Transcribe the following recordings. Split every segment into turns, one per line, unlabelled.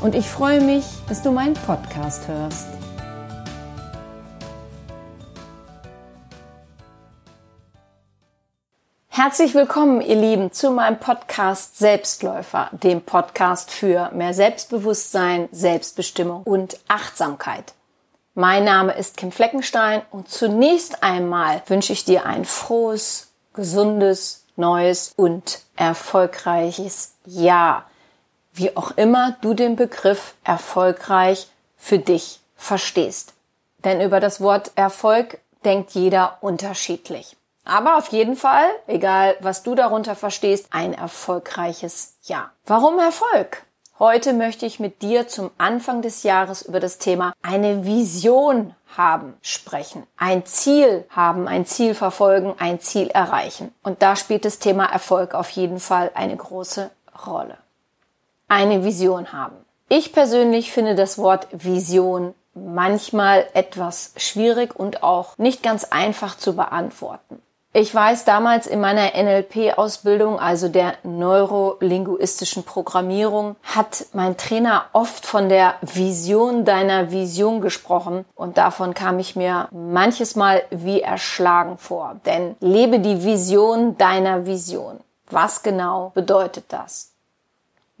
und ich freue mich, dass du meinen Podcast hörst. Herzlich willkommen, ihr Lieben, zu meinem Podcast Selbstläufer, dem Podcast für mehr Selbstbewusstsein, Selbstbestimmung und Achtsamkeit. Mein Name ist Kim Fleckenstein und zunächst einmal wünsche ich dir ein frohes, gesundes, neues und erfolgreiches Jahr wie auch immer du den Begriff erfolgreich für dich verstehst. Denn über das Wort Erfolg denkt jeder unterschiedlich. Aber auf jeden Fall, egal was du darunter verstehst, ein erfolgreiches Jahr. Warum Erfolg? Heute möchte ich mit dir zum Anfang des Jahres über das Thema eine Vision haben sprechen. Ein Ziel haben, ein Ziel verfolgen, ein Ziel erreichen. Und da spielt das Thema Erfolg auf jeden Fall eine große Rolle eine Vision haben. Ich persönlich finde das Wort Vision manchmal etwas schwierig und auch nicht ganz einfach zu beantworten. Ich weiß damals in meiner NLP-Ausbildung, also der neurolinguistischen Programmierung, hat mein Trainer oft von der Vision deiner Vision gesprochen und davon kam ich mir manches Mal wie erschlagen vor. Denn lebe die Vision deiner Vision. Was genau bedeutet das?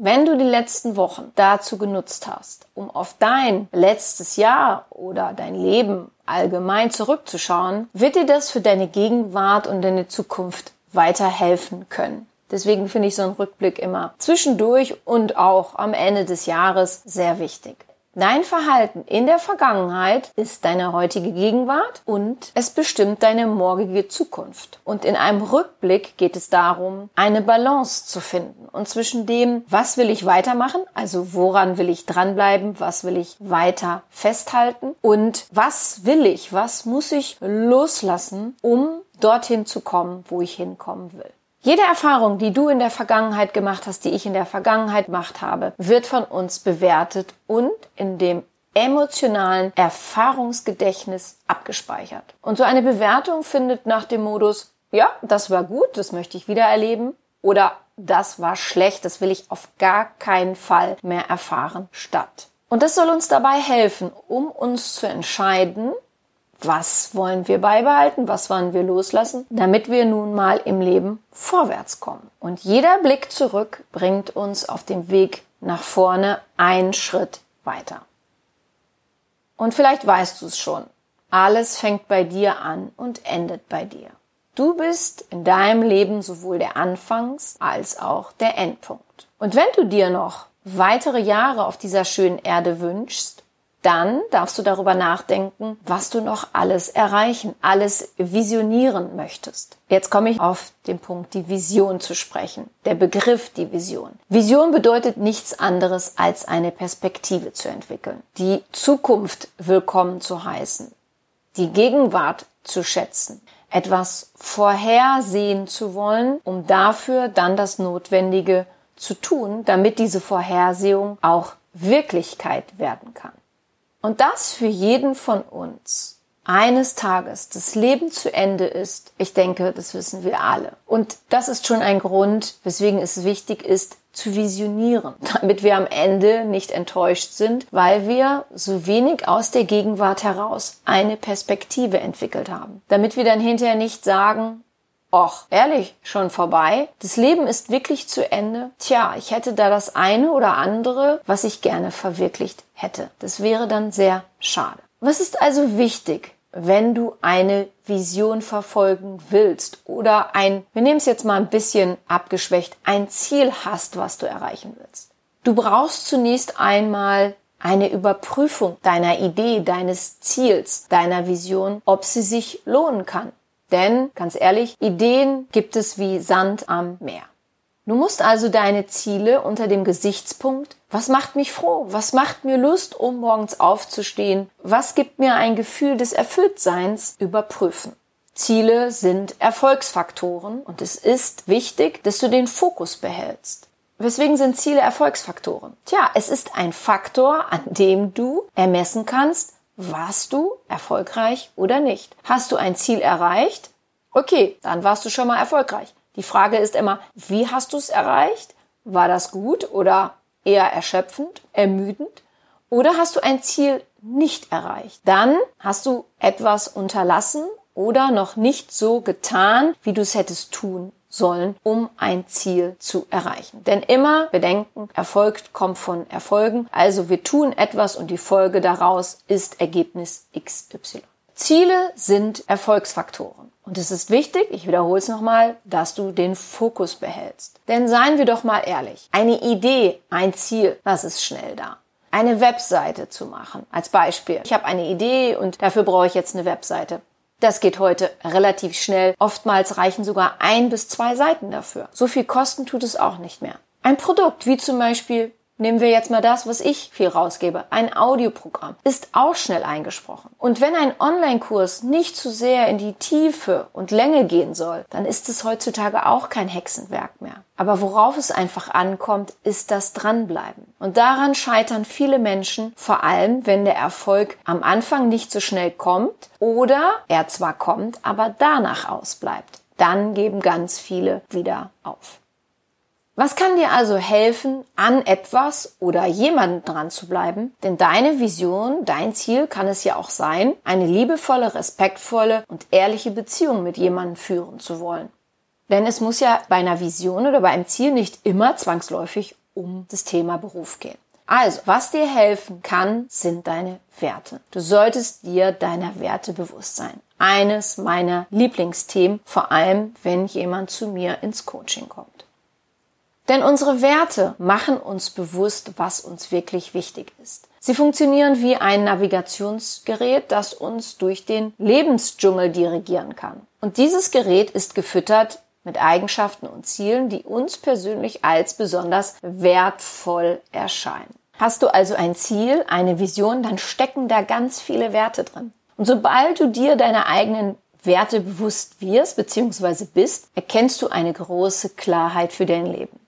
Wenn du die letzten Wochen dazu genutzt hast, um auf dein letztes Jahr oder dein Leben allgemein zurückzuschauen, wird dir das für deine Gegenwart und deine Zukunft weiterhelfen können. Deswegen finde ich so einen Rückblick immer zwischendurch und auch am Ende des Jahres sehr wichtig. Dein Verhalten in der Vergangenheit ist deine heutige Gegenwart und es bestimmt deine morgige Zukunft. Und in einem Rückblick geht es darum, eine Balance zu finden und zwischen dem, was will ich weitermachen, also woran will ich dranbleiben, was will ich weiter festhalten und was will ich, was muss ich loslassen, um dorthin zu kommen, wo ich hinkommen will. Jede Erfahrung, die du in der Vergangenheit gemacht hast, die ich in der Vergangenheit gemacht habe, wird von uns bewertet und in dem emotionalen Erfahrungsgedächtnis abgespeichert. Und so eine Bewertung findet nach dem Modus, ja, das war gut, das möchte ich wieder erleben, oder das war schlecht, das will ich auf gar keinen Fall mehr erfahren, statt. Und das soll uns dabei helfen, um uns zu entscheiden, was wollen wir beibehalten, was wollen wir loslassen, damit wir nun mal im Leben vorwärts kommen. Und jeder Blick zurück bringt uns auf dem Weg nach vorne einen Schritt weiter. Und vielleicht weißt du es schon, alles fängt bei dir an und endet bei dir. Du bist in deinem Leben sowohl der Anfangs- als auch der Endpunkt. Und wenn du dir noch weitere Jahre auf dieser schönen Erde wünschst, dann darfst du darüber nachdenken, was du noch alles erreichen, alles visionieren möchtest. Jetzt komme ich auf den Punkt, die Vision zu sprechen. Der Begriff die Vision. Vision bedeutet nichts anderes als eine Perspektive zu entwickeln, die Zukunft willkommen zu heißen, die Gegenwart zu schätzen, etwas vorhersehen zu wollen, um dafür dann das Notwendige zu tun, damit diese Vorhersehung auch Wirklichkeit werden kann. Und das für jeden von uns eines Tages das Leben zu Ende ist, ich denke, das wissen wir alle. Und das ist schon ein Grund, weswegen es wichtig ist, zu visionieren, damit wir am Ende nicht enttäuscht sind, weil wir so wenig aus der Gegenwart heraus eine Perspektive entwickelt haben. Damit wir dann hinterher nicht sagen, Och, ehrlich, schon vorbei? Das Leben ist wirklich zu Ende? Tja, ich hätte da das eine oder andere, was ich gerne verwirklicht hätte. Das wäre dann sehr schade. Was ist also wichtig, wenn du eine Vision verfolgen willst oder ein, wir nehmen es jetzt mal ein bisschen abgeschwächt, ein Ziel hast, was du erreichen willst? Du brauchst zunächst einmal eine Überprüfung deiner Idee, deines Ziels, deiner Vision, ob sie sich lohnen kann. Denn, ganz ehrlich, Ideen gibt es wie Sand am Meer. Du musst also deine Ziele unter dem Gesichtspunkt, was macht mich froh? Was macht mir Lust, um morgens aufzustehen? Was gibt mir ein Gefühl des Erfülltseins überprüfen? Ziele sind Erfolgsfaktoren und es ist wichtig, dass du den Fokus behältst. Weswegen sind Ziele Erfolgsfaktoren? Tja, es ist ein Faktor, an dem du ermessen kannst, warst du erfolgreich oder nicht. Hast du ein Ziel erreicht? Okay, dann warst du schon mal erfolgreich. Die Frage ist immer, wie hast du es erreicht? War das gut oder eher erschöpfend, ermüdend? Oder hast du ein Ziel nicht erreicht? Dann hast du etwas unterlassen oder noch nicht so getan, wie du es hättest tun sollen, um ein Ziel zu erreichen. Denn immer bedenken, Erfolg kommt von Erfolgen. Also wir tun etwas und die Folge daraus ist Ergebnis XY. Ziele sind Erfolgsfaktoren. Und es ist wichtig, ich wiederhole es nochmal, dass du den Fokus behältst. Denn seien wir doch mal ehrlich, eine Idee, ein Ziel, das ist schnell da. Eine Webseite zu machen, als Beispiel. Ich habe eine Idee und dafür brauche ich jetzt eine Webseite. Das geht heute relativ schnell. Oftmals reichen sogar ein bis zwei Seiten dafür. So viel Kosten tut es auch nicht mehr. Ein Produkt, wie zum Beispiel Nehmen wir jetzt mal das, was ich viel rausgebe. Ein Audioprogramm ist auch schnell eingesprochen. Und wenn ein Online-Kurs nicht zu sehr in die Tiefe und Länge gehen soll, dann ist es heutzutage auch kein Hexenwerk mehr. Aber worauf es einfach ankommt, ist das Dranbleiben. Und daran scheitern viele Menschen, vor allem wenn der Erfolg am Anfang nicht so schnell kommt oder er zwar kommt, aber danach ausbleibt. Dann geben ganz viele wieder auf. Was kann dir also helfen, an etwas oder jemanden dran zu bleiben? Denn deine Vision, dein Ziel kann es ja auch sein, eine liebevolle, respektvolle und ehrliche Beziehung mit jemandem führen zu wollen. Denn es muss ja bei einer Vision oder bei einem Ziel nicht immer zwangsläufig um das Thema Beruf gehen. Also, was dir helfen kann, sind deine Werte. Du solltest dir deiner Werte bewusst sein. Eines meiner Lieblingsthemen, vor allem wenn jemand zu mir ins Coaching kommt. Denn unsere Werte machen uns bewusst, was uns wirklich wichtig ist. Sie funktionieren wie ein Navigationsgerät, das uns durch den Lebensdschungel dirigieren kann. Und dieses Gerät ist gefüttert mit Eigenschaften und Zielen, die uns persönlich als besonders wertvoll erscheinen. Hast du also ein Ziel, eine Vision, dann stecken da ganz viele Werte drin. Und sobald du dir deine eigenen Werte bewusst wirst bzw. bist, erkennst du eine große Klarheit für dein Leben.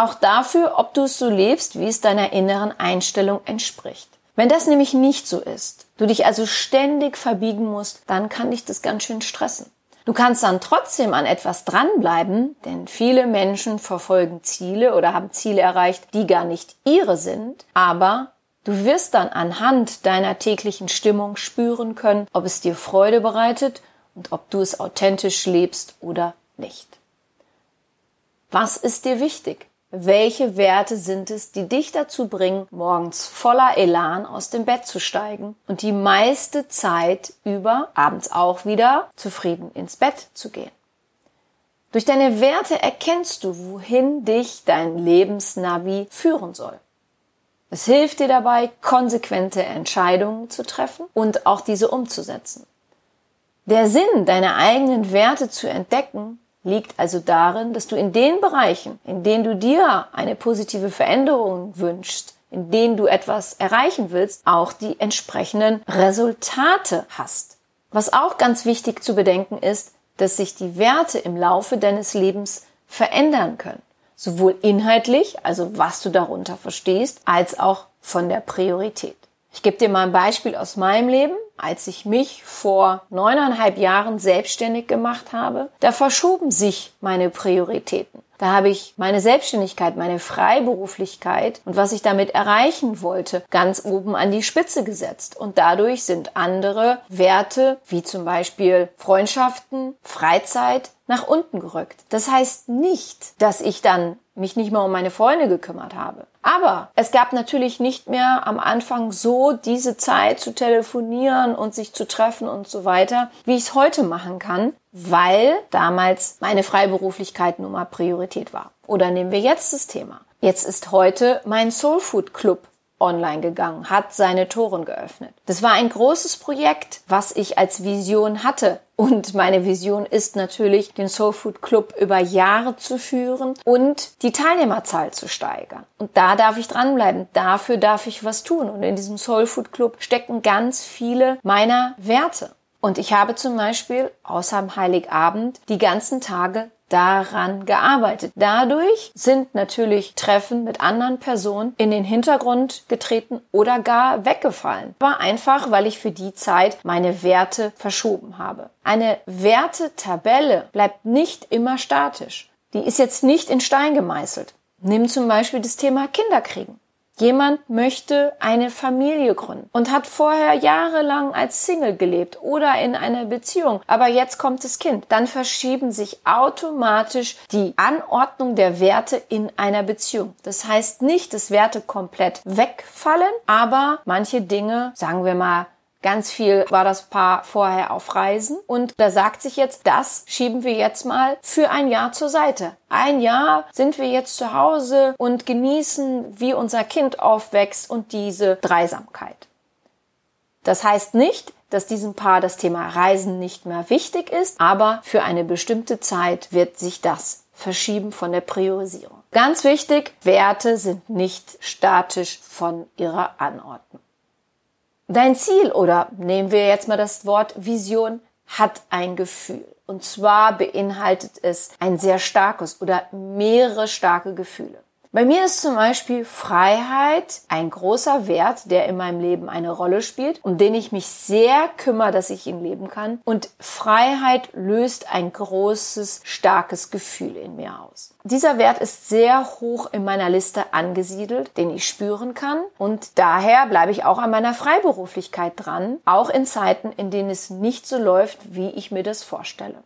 Auch dafür, ob du es so lebst, wie es deiner inneren Einstellung entspricht. Wenn das nämlich nicht so ist, du dich also ständig verbiegen musst, dann kann dich das ganz schön stressen. Du kannst dann trotzdem an etwas dranbleiben, denn viele Menschen verfolgen Ziele oder haben Ziele erreicht, die gar nicht ihre sind, aber du wirst dann anhand deiner täglichen Stimmung spüren können, ob es dir Freude bereitet und ob du es authentisch lebst oder nicht. Was ist dir wichtig? Welche Werte sind es, die dich dazu bringen, morgens voller Elan aus dem Bett zu steigen und die meiste Zeit über, abends auch wieder, zufrieden ins Bett zu gehen? Durch deine Werte erkennst du, wohin dich dein Lebensnavi führen soll. Es hilft dir dabei, konsequente Entscheidungen zu treffen und auch diese umzusetzen. Der Sinn, deine eigenen Werte zu entdecken, liegt also darin, dass du in den Bereichen, in denen du dir eine positive Veränderung wünschst, in denen du etwas erreichen willst, auch die entsprechenden Resultate hast. Was auch ganz wichtig zu bedenken ist, dass sich die Werte im Laufe deines Lebens verändern können. Sowohl inhaltlich, also was du darunter verstehst, als auch von der Priorität. Ich gebe dir mal ein Beispiel aus meinem Leben als ich mich vor neuneinhalb Jahren selbstständig gemacht habe, da verschoben sich meine Prioritäten. Da habe ich meine Selbstständigkeit, meine Freiberuflichkeit und was ich damit erreichen wollte, ganz oben an die Spitze gesetzt. Und dadurch sind andere Werte, wie zum Beispiel Freundschaften, Freizeit, nach unten gerückt. Das heißt nicht, dass ich dann mich nicht mehr um meine Freunde gekümmert habe. Aber es gab natürlich nicht mehr am Anfang so diese Zeit zu telefonieren und sich zu treffen und so weiter, wie ich es heute machen kann, weil damals meine Freiberuflichkeit nun mal Priorität war. Oder nehmen wir jetzt das Thema. Jetzt ist heute mein Soul Food Club online gegangen, hat seine Toren geöffnet. Das war ein großes Projekt, was ich als Vision hatte. Und meine Vision ist natürlich, den Soul Food Club über Jahre zu führen und die Teilnehmerzahl zu steigern. Und da darf ich dranbleiben. Dafür darf ich was tun. Und in diesem Soul Food Club stecken ganz viele meiner Werte. Und ich habe zum Beispiel außer am Heiligabend die ganzen Tage daran gearbeitet. Dadurch sind natürlich Treffen mit anderen Personen in den Hintergrund getreten oder gar weggefallen. War einfach, weil ich für die Zeit meine Werte verschoben habe. Eine Wertetabelle bleibt nicht immer statisch. Die ist jetzt nicht in Stein gemeißelt. Nimm zum Beispiel das Thema Kinderkriegen. Jemand möchte eine Familie gründen und hat vorher jahrelang als Single gelebt oder in einer Beziehung, aber jetzt kommt das Kind. Dann verschieben sich automatisch die Anordnung der Werte in einer Beziehung. Das heißt nicht, dass Werte komplett wegfallen, aber manche Dinge, sagen wir mal, Ganz viel war das Paar vorher auf Reisen und da sagt sich jetzt, das schieben wir jetzt mal für ein Jahr zur Seite. Ein Jahr sind wir jetzt zu Hause und genießen, wie unser Kind aufwächst und diese Dreisamkeit. Das heißt nicht, dass diesem Paar das Thema Reisen nicht mehr wichtig ist, aber für eine bestimmte Zeit wird sich das verschieben von der Priorisierung. Ganz wichtig, Werte sind nicht statisch von ihrer Anordnung. Dein Ziel oder nehmen wir jetzt mal das Wort Vision hat ein Gefühl. Und zwar beinhaltet es ein sehr starkes oder mehrere starke Gefühle. Bei mir ist zum Beispiel Freiheit ein großer Wert, der in meinem Leben eine Rolle spielt, um den ich mich sehr kümmere, dass ich ihn leben kann. Und Freiheit löst ein großes, starkes Gefühl in mir aus. Dieser Wert ist sehr hoch in meiner Liste angesiedelt, den ich spüren kann. Und daher bleibe ich auch an meiner Freiberuflichkeit dran, auch in Zeiten, in denen es nicht so läuft, wie ich mir das vorstelle.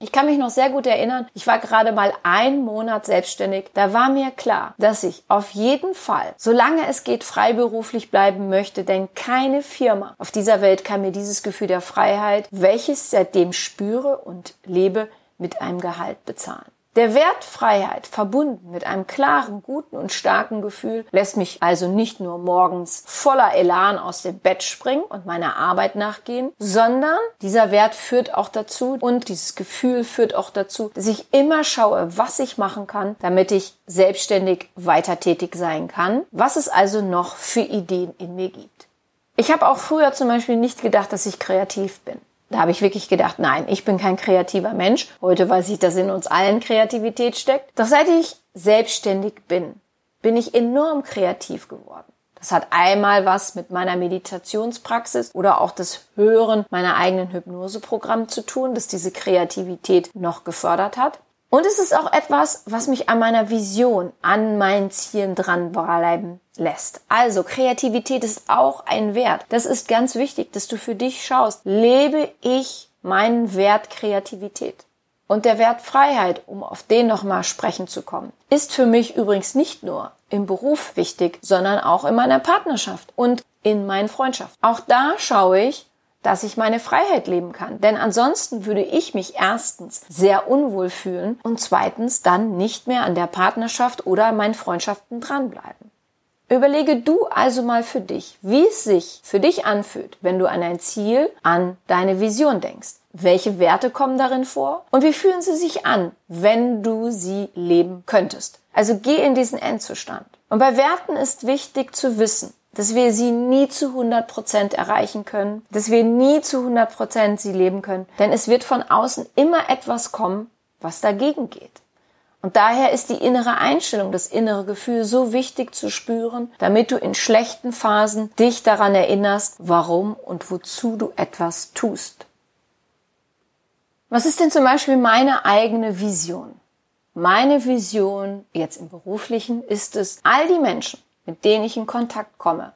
Ich kann mich noch sehr gut erinnern, ich war gerade mal einen Monat selbstständig. Da war mir klar, dass ich auf jeden Fall, solange es geht, freiberuflich bleiben möchte, denn keine Firma auf dieser Welt kann mir dieses Gefühl der Freiheit, welches seitdem spüre und lebe, mit einem Gehalt bezahlen. Der Wert Freiheit, verbunden mit einem klaren, guten und starken Gefühl, lässt mich also nicht nur morgens voller Elan aus dem Bett springen und meiner Arbeit nachgehen, sondern dieser Wert führt auch dazu und dieses Gefühl führt auch dazu, dass ich immer schaue, was ich machen kann, damit ich selbstständig weiter tätig sein kann, was es also noch für Ideen in mir gibt. Ich habe auch früher zum Beispiel nicht gedacht, dass ich kreativ bin. Da habe ich wirklich gedacht, nein, ich bin kein kreativer Mensch. Heute weiß ich, dass in uns allen Kreativität steckt. Doch seit ich selbstständig bin, bin ich enorm kreativ geworden. Das hat einmal was mit meiner Meditationspraxis oder auch das Hören meiner eigenen Hypnoseprogramm zu tun, das diese Kreativität noch gefördert hat. Und es ist auch etwas, was mich an meiner Vision, an meinen Zielen dranbleiben lässt. Also Kreativität ist auch ein Wert. Das ist ganz wichtig, dass du für dich schaust, lebe ich meinen Wert Kreativität? Und der Wert Freiheit, um auf den nochmal sprechen zu kommen, ist für mich übrigens nicht nur im Beruf wichtig, sondern auch in meiner Partnerschaft und in meinen Freundschaften. Auch da schaue ich, dass ich meine Freiheit leben kann. Denn ansonsten würde ich mich erstens sehr unwohl fühlen und zweitens dann nicht mehr an der Partnerschaft oder an meinen Freundschaften dranbleiben. Überlege du also mal für dich, wie es sich für dich anfühlt, wenn du an ein Ziel, an deine Vision denkst. Welche Werte kommen darin vor und wie fühlen sie sich an, wenn du sie leben könntest? Also geh in diesen Endzustand. Und bei Werten ist wichtig zu wissen, dass wir sie nie zu 100 Prozent erreichen können, dass wir nie zu 100 Prozent sie leben können, denn es wird von außen immer etwas kommen, was dagegen geht. Und daher ist die innere Einstellung, das innere Gefühl so wichtig zu spüren, damit du in schlechten Phasen dich daran erinnerst, warum und wozu du etwas tust. Was ist denn zum Beispiel meine eigene Vision? Meine Vision jetzt im beruflichen ist es, all die Menschen, mit denen ich in Kontakt komme,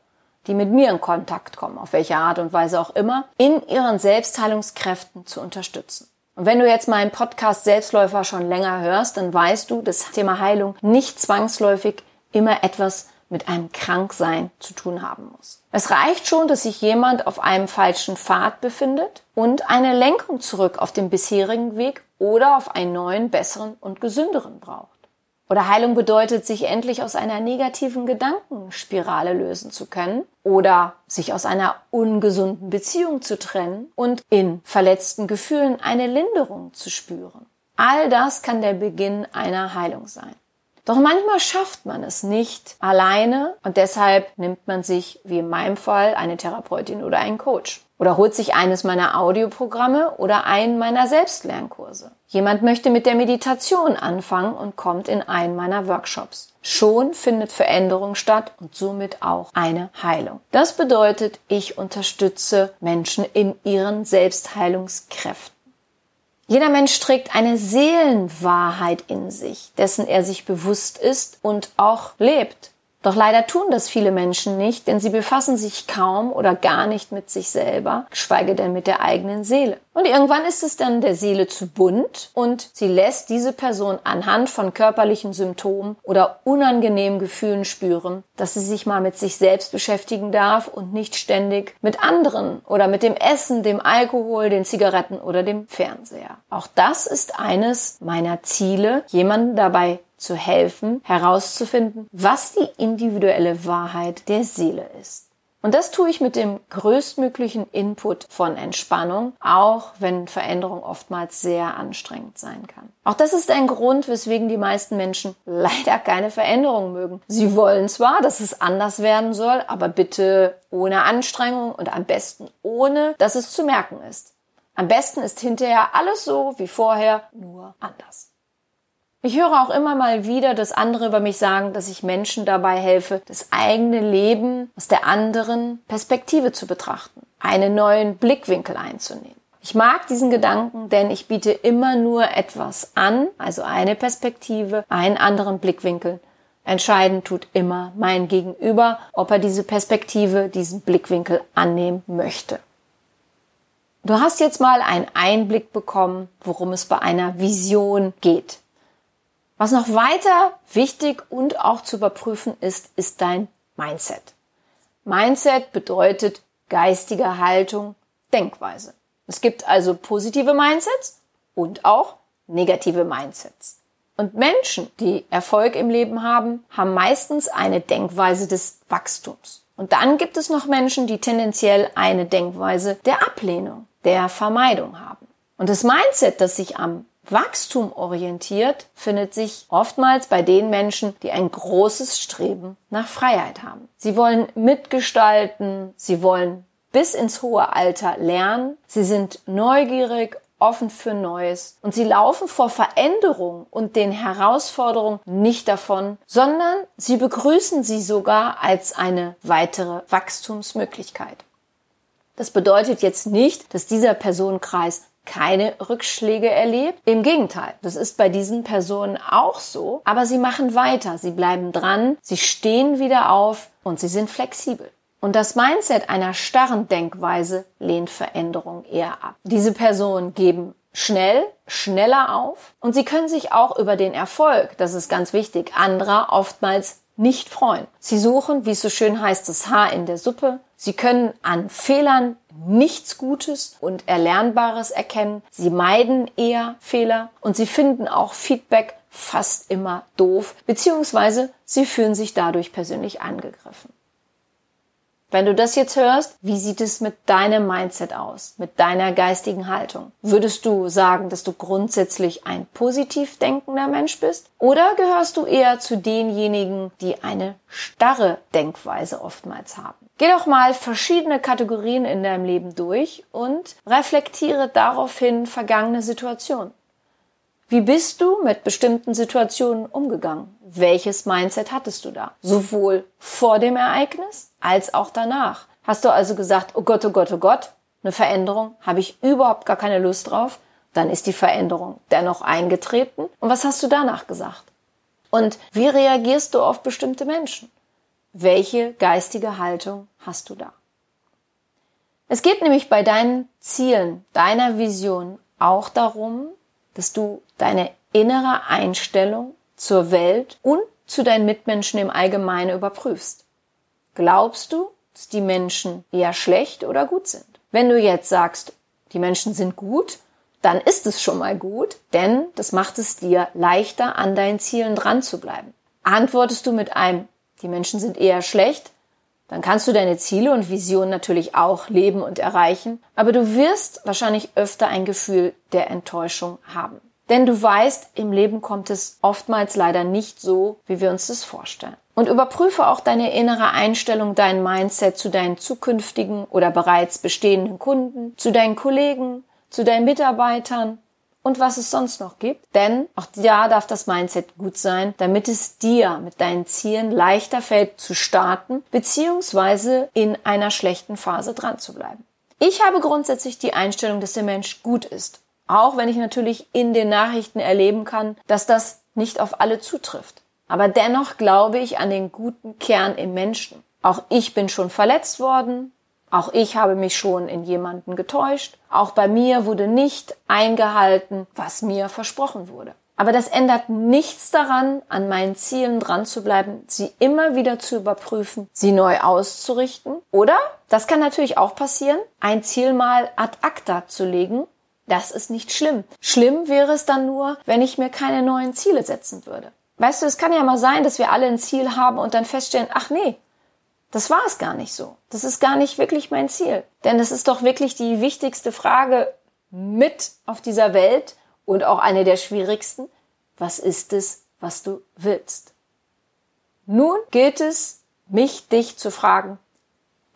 die mit mir in Kontakt kommen, auf welche Art und Weise auch immer, in ihren Selbstheilungskräften zu unterstützen. Und wenn du jetzt meinen Podcast Selbstläufer schon länger hörst, dann weißt du, dass Thema Heilung nicht zwangsläufig immer etwas mit einem Kranksein zu tun haben muss. Es reicht schon, dass sich jemand auf einem falschen Pfad befindet und eine Lenkung zurück auf den bisherigen Weg oder auf einen neuen, besseren und gesünderen braucht. Oder Heilung bedeutet, sich endlich aus einer negativen Gedankenspirale lösen zu können oder sich aus einer ungesunden Beziehung zu trennen und in verletzten Gefühlen eine Linderung zu spüren. All das kann der Beginn einer Heilung sein. Doch manchmal schafft man es nicht alleine und deshalb nimmt man sich, wie in meinem Fall, eine Therapeutin oder einen Coach. Oder holt sich eines meiner Audioprogramme oder einen meiner Selbstlernkurse. Jemand möchte mit der Meditation anfangen und kommt in einen meiner Workshops. Schon findet Veränderung statt und somit auch eine Heilung. Das bedeutet, ich unterstütze Menschen in ihren Selbstheilungskräften. Jeder Mensch trägt eine Seelenwahrheit in sich, dessen er sich bewusst ist und auch lebt. Doch leider tun das viele Menschen nicht, denn sie befassen sich kaum oder gar nicht mit sich selber, geschweige denn mit der eigenen Seele. Und irgendwann ist es dann der Seele zu bunt und sie lässt diese Person anhand von körperlichen Symptomen oder unangenehmen Gefühlen spüren, dass sie sich mal mit sich selbst beschäftigen darf und nicht ständig mit anderen oder mit dem Essen, dem Alkohol, den Zigaretten oder dem Fernseher. Auch das ist eines meiner Ziele, jemanden dabei zu helfen, herauszufinden, was die individuelle Wahrheit der Seele ist. Und das tue ich mit dem größtmöglichen Input von Entspannung, auch wenn Veränderung oftmals sehr anstrengend sein kann. Auch das ist ein Grund, weswegen die meisten Menschen leider keine Veränderung mögen. Sie wollen zwar, dass es anders werden soll, aber bitte ohne Anstrengung und am besten ohne, dass es zu merken ist. Am besten ist hinterher alles so wie vorher, nur anders. Ich höre auch immer mal wieder, dass andere über mich sagen, dass ich Menschen dabei helfe, das eigene Leben aus der anderen Perspektive zu betrachten, einen neuen Blickwinkel einzunehmen. Ich mag diesen Gedanken, denn ich biete immer nur etwas an, also eine Perspektive, einen anderen Blickwinkel. Entscheidend tut immer mein Gegenüber, ob er diese Perspektive, diesen Blickwinkel annehmen möchte. Du hast jetzt mal einen Einblick bekommen, worum es bei einer Vision geht. Was noch weiter wichtig und auch zu überprüfen ist, ist dein Mindset. Mindset bedeutet geistige Haltung, Denkweise. Es gibt also positive Mindsets und auch negative Mindsets. Und Menschen, die Erfolg im Leben haben, haben meistens eine Denkweise des Wachstums. Und dann gibt es noch Menschen, die tendenziell eine Denkweise der Ablehnung, der Vermeidung haben. Und das Mindset, das sich am Wachstum orientiert findet sich oftmals bei den Menschen, die ein großes Streben nach Freiheit haben. Sie wollen mitgestalten, sie wollen bis ins hohe Alter lernen, sie sind neugierig, offen für Neues und sie laufen vor Veränderungen und den Herausforderungen nicht davon, sondern sie begrüßen sie sogar als eine weitere Wachstumsmöglichkeit. Das bedeutet jetzt nicht, dass dieser Personenkreis keine Rückschläge erlebt. Im Gegenteil, das ist bei diesen Personen auch so. Aber sie machen weiter, sie bleiben dran, sie stehen wieder auf und sie sind flexibel. Und das Mindset einer starren Denkweise lehnt Veränderung eher ab. Diese Personen geben schnell, schneller auf und sie können sich auch über den Erfolg, das ist ganz wichtig, anderer oftmals nicht freuen. Sie suchen, wie es so schön heißt, das Haar in der Suppe. Sie können an Fehlern nichts Gutes und Erlernbares erkennen. Sie meiden eher Fehler und sie finden auch Feedback fast immer doof, beziehungsweise sie fühlen sich dadurch persönlich angegriffen. Wenn du das jetzt hörst, wie sieht es mit deinem Mindset aus, mit deiner geistigen Haltung? Würdest du sagen, dass du grundsätzlich ein positiv denkender Mensch bist? Oder gehörst du eher zu denjenigen, die eine starre Denkweise oftmals haben? Geh doch mal verschiedene Kategorien in deinem Leben durch und reflektiere daraufhin vergangene Situationen. Wie bist du mit bestimmten Situationen umgegangen? Welches Mindset hattest du da? Sowohl vor dem Ereignis als auch danach. Hast du also gesagt, oh Gott, oh Gott, oh Gott, eine Veränderung, habe ich überhaupt gar keine Lust drauf? Dann ist die Veränderung dennoch eingetreten. Und was hast du danach gesagt? Und wie reagierst du auf bestimmte Menschen? Welche geistige Haltung hast du da? Es geht nämlich bei deinen Zielen, deiner Vision auch darum, dass du deine innere Einstellung zur Welt und zu deinen Mitmenschen im Allgemeinen überprüfst. Glaubst du, dass die Menschen eher schlecht oder gut sind? Wenn du jetzt sagst, die Menschen sind gut, dann ist es schon mal gut, denn das macht es dir leichter, an deinen Zielen dran zu bleiben. Antwortest du mit einem, die Menschen sind eher schlecht, dann kannst du deine Ziele und Visionen natürlich auch leben und erreichen, aber du wirst wahrscheinlich öfter ein Gefühl der Enttäuschung haben. Denn du weißt, im Leben kommt es oftmals leider nicht so, wie wir uns das vorstellen. Und überprüfe auch deine innere Einstellung, dein Mindset zu deinen zukünftigen oder bereits bestehenden Kunden, zu deinen Kollegen, zu deinen Mitarbeitern und was es sonst noch gibt. Denn auch da darf das Mindset gut sein, damit es dir mit deinen Zielen leichter fällt zu starten, beziehungsweise in einer schlechten Phase dran zu bleiben. Ich habe grundsätzlich die Einstellung, dass der Mensch gut ist. Auch wenn ich natürlich in den Nachrichten erleben kann, dass das nicht auf alle zutrifft. Aber dennoch glaube ich an den guten Kern im Menschen. Auch ich bin schon verletzt worden, auch ich habe mich schon in jemanden getäuscht. Auch bei mir wurde nicht eingehalten, was mir versprochen wurde. Aber das ändert nichts daran, an meinen Zielen dran zu bleiben, sie immer wieder zu überprüfen, sie neu auszurichten. Oder, das kann natürlich auch passieren, ein Ziel mal ad acta zu legen. Das ist nicht schlimm. Schlimm wäre es dann nur, wenn ich mir keine neuen Ziele setzen würde. Weißt du, es kann ja mal sein, dass wir alle ein Ziel haben und dann feststellen, ach nee, das war es gar nicht so. Das ist gar nicht wirklich mein Ziel. Denn es ist doch wirklich die wichtigste Frage mit auf dieser Welt und auch eine der schwierigsten. Was ist es, was du willst? Nun gilt es, mich, dich zu fragen,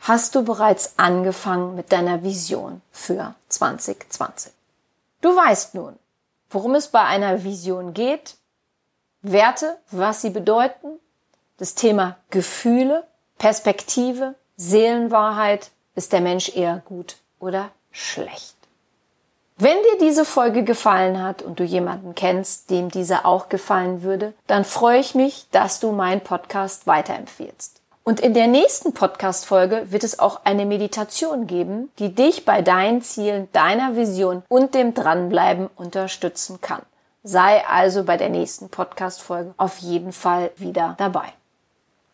hast du bereits angefangen mit deiner Vision für 2020? Du weißt nun, worum es bei einer Vision geht, Werte, was sie bedeuten, das Thema Gefühle, Perspektive, Seelenwahrheit, ist der Mensch eher gut oder schlecht. Wenn dir diese Folge gefallen hat und du jemanden kennst, dem diese auch gefallen würde, dann freue ich mich, dass du meinen Podcast weiterempfiehlst. Und in der nächsten Podcast-Folge wird es auch eine Meditation geben, die dich bei deinen Zielen, deiner Vision und dem Dranbleiben unterstützen kann. Sei also bei der nächsten Podcast-Folge auf jeden Fall wieder dabei.